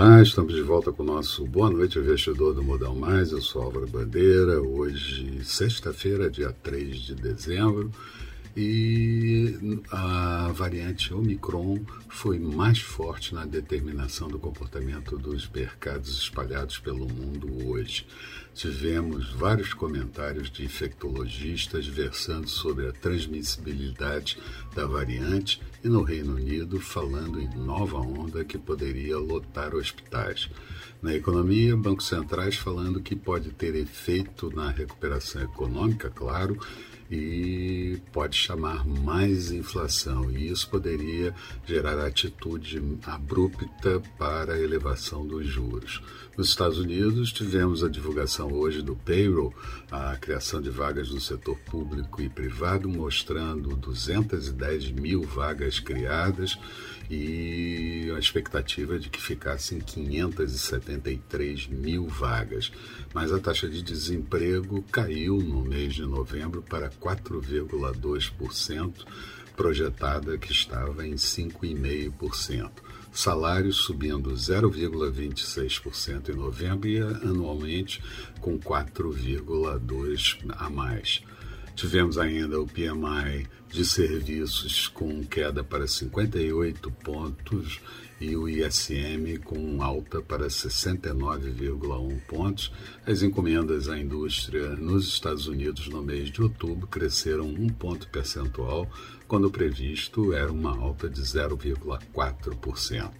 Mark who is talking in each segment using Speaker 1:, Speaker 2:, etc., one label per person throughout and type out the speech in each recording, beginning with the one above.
Speaker 1: Olá, estamos de volta com o nosso Boa Noite Investidor do Modal Mais. Eu sou Álvaro Bandeira. Hoje, sexta-feira, dia 3 de dezembro, e a variante Omicron foi mais forte na determinação do comportamento dos mercados espalhados pelo mundo hoje. Tivemos vários comentários de infectologistas versando sobre a transmissibilidade da variante e no Reino Unido falando em nova onda que poderia lotar hospitais. Na economia, bancos centrais falando que pode ter efeito na recuperação econômica, claro, e pode chamar mais inflação, e isso poderia gerar atitude abrupta para a elevação dos juros. Nos Estados Unidos, tivemos a divulgação hoje do payroll, a criação de vagas no setor público e privado, mostrando 210 mil vagas criadas e a expectativa de que ficassem 573 mil vagas. Mas a taxa de desemprego caiu no mês de novembro para 4,2%, projetada que estava em 5,5% salários subindo 0,26% em novembro e anualmente com 4,2% a mais. Tivemos ainda o PMI de serviços com queda para 58 pontos e o ISM com alta para 69,1 pontos. As encomendas à indústria nos Estados Unidos no mês de outubro cresceram um ponto percentual, quando previsto era uma alta de 0,4%.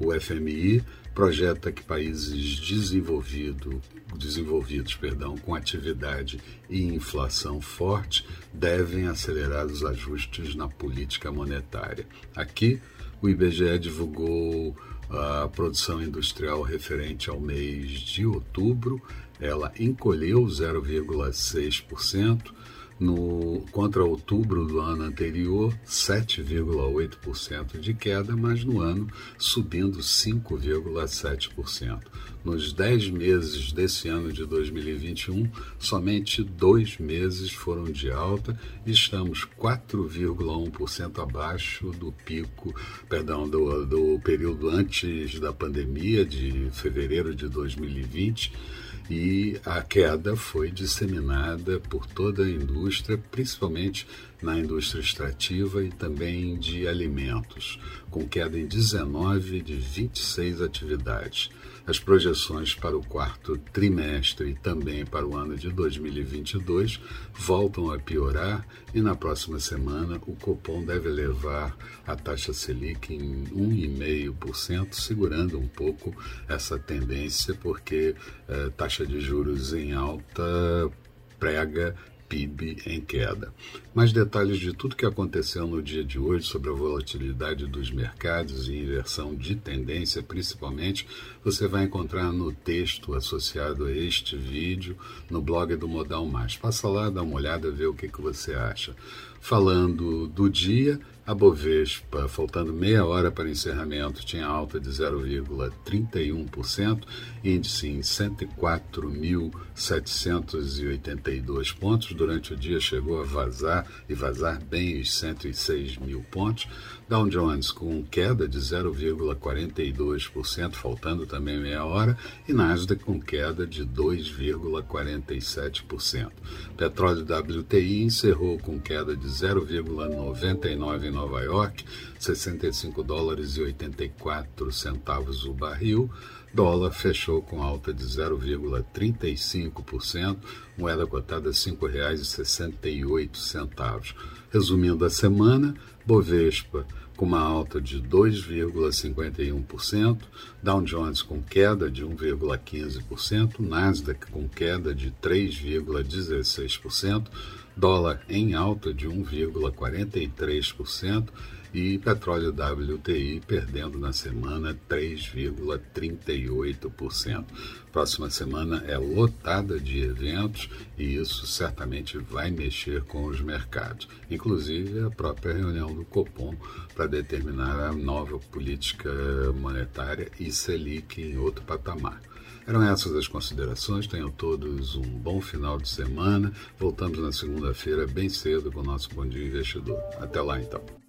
Speaker 1: O FMI projeta que países desenvolvido, desenvolvidos perdão, com atividade e inflação forte devem acelerar os ajustes na política monetária. Aqui, o IBGE divulgou a produção industrial referente ao mês de outubro, ela encolheu 0,6%, no, contra outubro do ano anterior, 7,8% de queda, mas no ano subindo 5,7%. Nos 10 meses desse ano de 2021, somente dois meses foram de alta e estamos 4,1% abaixo do pico, perdão, do, do período antes da pandemia de fevereiro de 2020 e a queda foi disseminada por toda a indústria, principalmente na indústria extrativa e também de alimentos, com queda em 19 de 26 atividades. As projeções para o quarto trimestre e também para o ano de 2022 voltam a piorar e na próxima semana o Copom deve levar a taxa Selic em 1,5%, segurando um pouco essa tendência, porque eh, taxa de juros em alta prega PIB em queda. Mais detalhes de tudo que aconteceu no dia de hoje sobre a volatilidade dos mercados e inversão de tendência, principalmente, você vai encontrar no texto associado a este vídeo no blog do Modal Mais. Passa lá, dá uma olhada, vê o que, que você acha. Falando do dia, a Bovespa, faltando meia hora para encerramento, tinha alta de 0,31%, índice em 104.782 pontos. Durante o dia chegou a vazar e vazar bem os 106 mil pontos. Dow Jones com queda de 0,42%, faltando também meia hora, e Nasdaq com queda de 2,47%. Petróleo WTI encerrou com queda de 0,99 em Nova York, 65 dólares e 84 centavos o barril. Dólar fechou com alta de 0,35%, moeda cotada R$ 5,68. Resumindo a semana, Bovespa com uma alta de 2,51%, Dow Jones com queda de 1,15%, Nasdaq com queda de 3,16%, dólar em alta de 1,43% e petróleo WTI perdendo na semana 3,38%. Próxima semana é lotada de eventos e isso certamente vai mexer com os mercados, inclusive a própria reunião do Copom para determinar a nova política monetária e Selic em outro patamar. Eram essas as considerações. Tenham todos um bom final de semana. Voltamos na segunda-feira, bem cedo, com o nosso Bom Dia Investidor. Até lá, então.